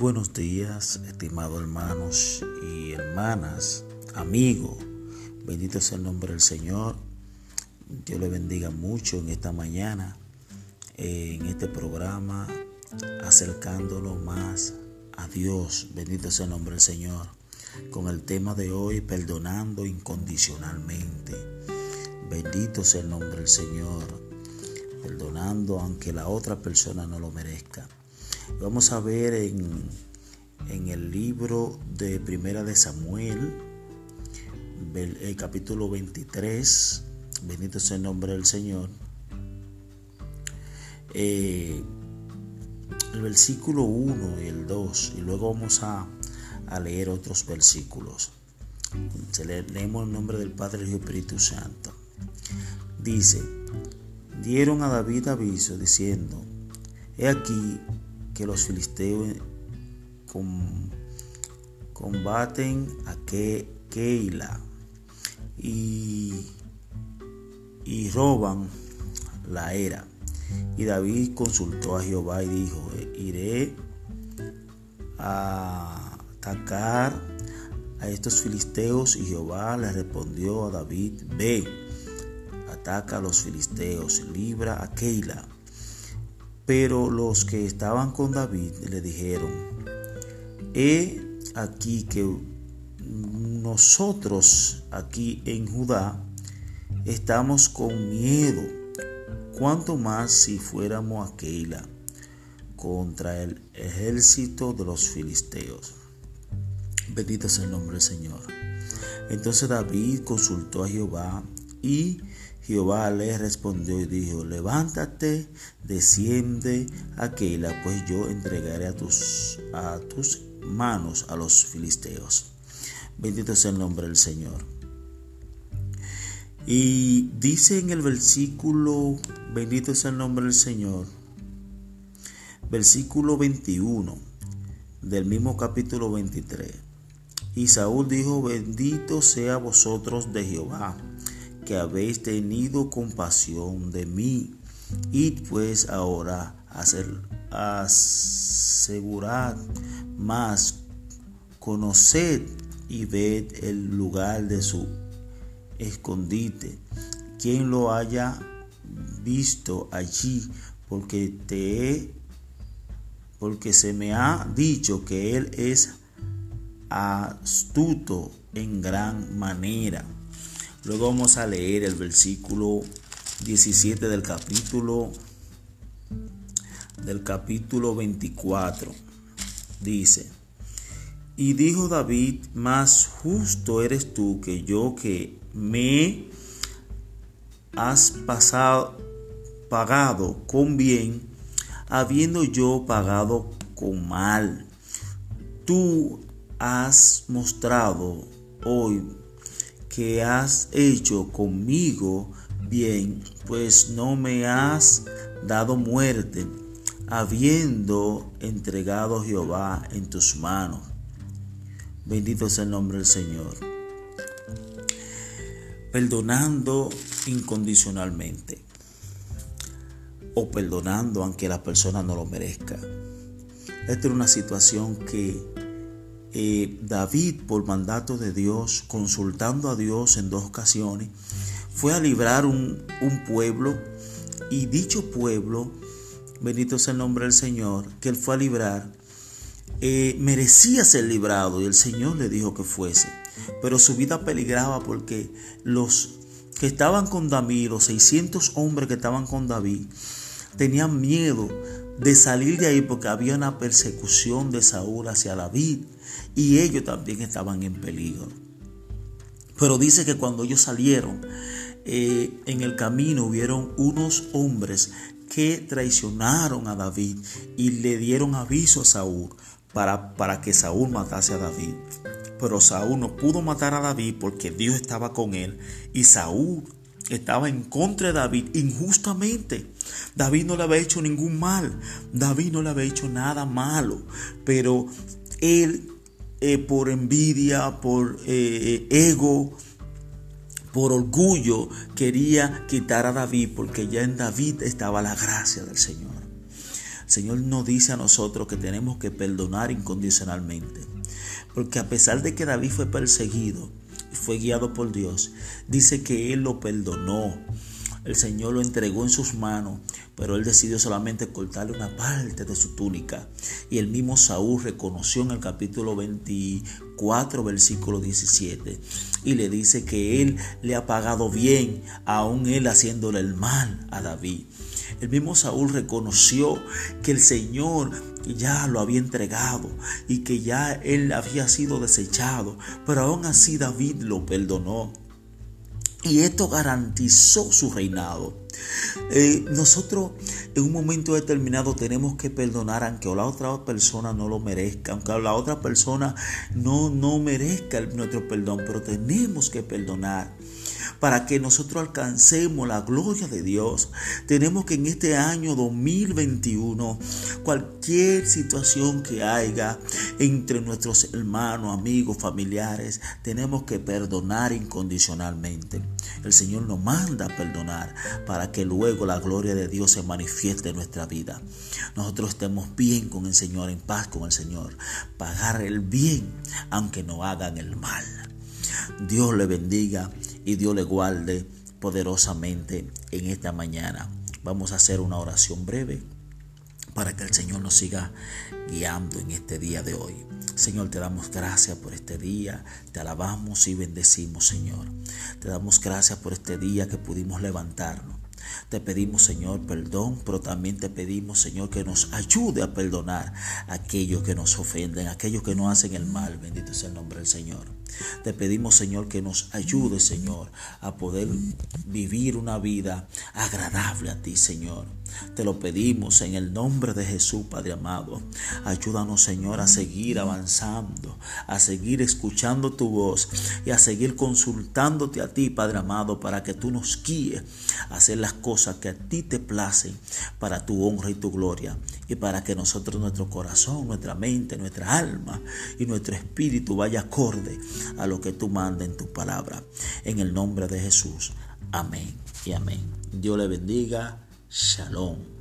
buenos días, estimados hermanos y hermanas, amigos. Bendito sea el nombre del Señor. Dios le bendiga mucho en esta mañana, en este programa, acercándonos más a Dios. Bendito sea el nombre del Señor. Con el tema de hoy, perdonando incondicionalmente. Bendito sea el nombre del Señor. Perdonando aunque la otra persona no lo merezca. Vamos a ver en, en el libro de Primera de Samuel, el capítulo 23, bendito sea el nombre del Señor, eh, el versículo 1 y el 2, y luego vamos a, a leer otros versículos. Se le, leemos el nombre del Padre y Espíritu Santo. Dice, dieron a David aviso diciendo, he aquí que los filisteos combaten a Keila y, y roban la era. Y David consultó a Jehová y dijo, iré a atacar a estos filisteos. Y Jehová le respondió a David, ve, ataca a los filisteos, libra a Keila. Pero los que estaban con David le dijeron, he aquí que nosotros aquí en Judá estamos con miedo, cuanto más si fuéramos a Keila contra el ejército de los filisteos. Bendito sea el nombre del Señor. Entonces David consultó a Jehová y Jehová le respondió y dijo, levántate, desciende a pues yo entregaré a tus, a tus manos a los filisteos. Bendito sea el nombre del Señor. Y dice en el versículo, bendito sea el nombre del Señor, versículo 21 del mismo capítulo 23. Y Saúl dijo, bendito sea vosotros de Jehová que habéis tenido compasión de mí. Id pues ahora a asegurar más, conoced y ved el lugar de su escondite. Quien lo haya visto allí, porque te porque se me ha dicho que él es astuto en gran manera. Luego vamos a leer el versículo 17 del capítulo del capítulo 24. Dice: Y dijo David, más justo eres tú que yo que me has pasado pagado con bien, habiendo yo pagado con mal. Tú has mostrado hoy que has hecho conmigo bien, pues no me has dado muerte, habiendo entregado Jehová en tus manos. Bendito sea el nombre del Señor. Perdonando incondicionalmente o perdonando aunque la persona no lo merezca. Esta es una situación que eh, David, por mandato de Dios, consultando a Dios en dos ocasiones, fue a librar un, pueblo y dicho pueblo, bendito sea el nombre del Señor, que él fue a librar, eh, merecía ser librado y el Señor le dijo que fuese. Pero su vida peligraba porque los que estaban con David, los 600 hombres que estaban con David, tenían miedo de salir de ahí porque había una persecución de Saúl hacia David y ellos también estaban en peligro. Pero dice que cuando ellos salieron, eh, en el camino hubieron unos hombres que traicionaron a David y le dieron aviso a Saúl para, para que Saúl matase a David. Pero Saúl no pudo matar a David porque Dios estaba con él y Saúl estaba en contra de David injustamente. David no le había hecho ningún mal, David no le había hecho nada malo, pero él eh, por envidia, por eh, ego, por orgullo, quería quitar a David porque ya en David estaba la gracia del Señor. Señor nos dice a nosotros que tenemos que perdonar incondicionalmente. Porque a pesar de que David fue perseguido fue guiado por Dios, dice que Él lo perdonó. El Señor lo entregó en sus manos, pero él decidió solamente cortarle una parte de su túnica. Y el mismo Saúl reconoció en el capítulo 24, versículo 17, y le dice que él le ha pagado bien, aún él haciéndole el mal a David. El mismo Saúl reconoció que el Señor ya lo había entregado y que ya él había sido desechado, pero aún así David lo perdonó. Y esto garantizó su reinado. Eh, nosotros en un momento determinado tenemos que perdonar aunque la otra persona no lo merezca, aunque la otra persona no, no merezca nuestro perdón, pero tenemos que perdonar para que nosotros alcancemos la gloria de Dios. Tenemos que en este año 2021, cualquier situación que haya entre nuestros hermanos, amigos, familiares, tenemos que perdonar incondicionalmente. El Señor nos manda a perdonar para que luego la gloria de Dios se manifieste en nuestra vida. Nosotros estemos bien con el Señor, en paz con el Señor. Pagar el bien aunque no hagan el mal. Dios le bendiga y Dios le guarde poderosamente en esta mañana. Vamos a hacer una oración breve para que el Señor nos siga guiando en este día de hoy. Señor, te damos gracias por este día, te alabamos y bendecimos, Señor. Te damos gracias por este día que pudimos levantarnos. Te pedimos, Señor, perdón, pero también te pedimos, Señor, que nos ayude a perdonar a aquellos que nos ofenden, a aquellos que nos hacen el mal. Bendito sea el nombre del Señor. Te pedimos, Señor, que nos ayude, Señor, a poder vivir una vida agradable a ti, Señor. Te lo pedimos en el nombre de Jesús, Padre amado. Ayúdanos, Señor, a seguir avanzando, a seguir escuchando tu voz y a seguir consultándote a ti, Padre amado, para que tú nos guíes a hacer cosas que a ti te placen para tu honra y tu gloria y para que nosotros, nuestro corazón, nuestra mente, nuestra alma y nuestro espíritu vaya acorde a lo que tú mandas en tu palabra. En el nombre de Jesús. Amén y amén. Dios le bendiga. Shalom.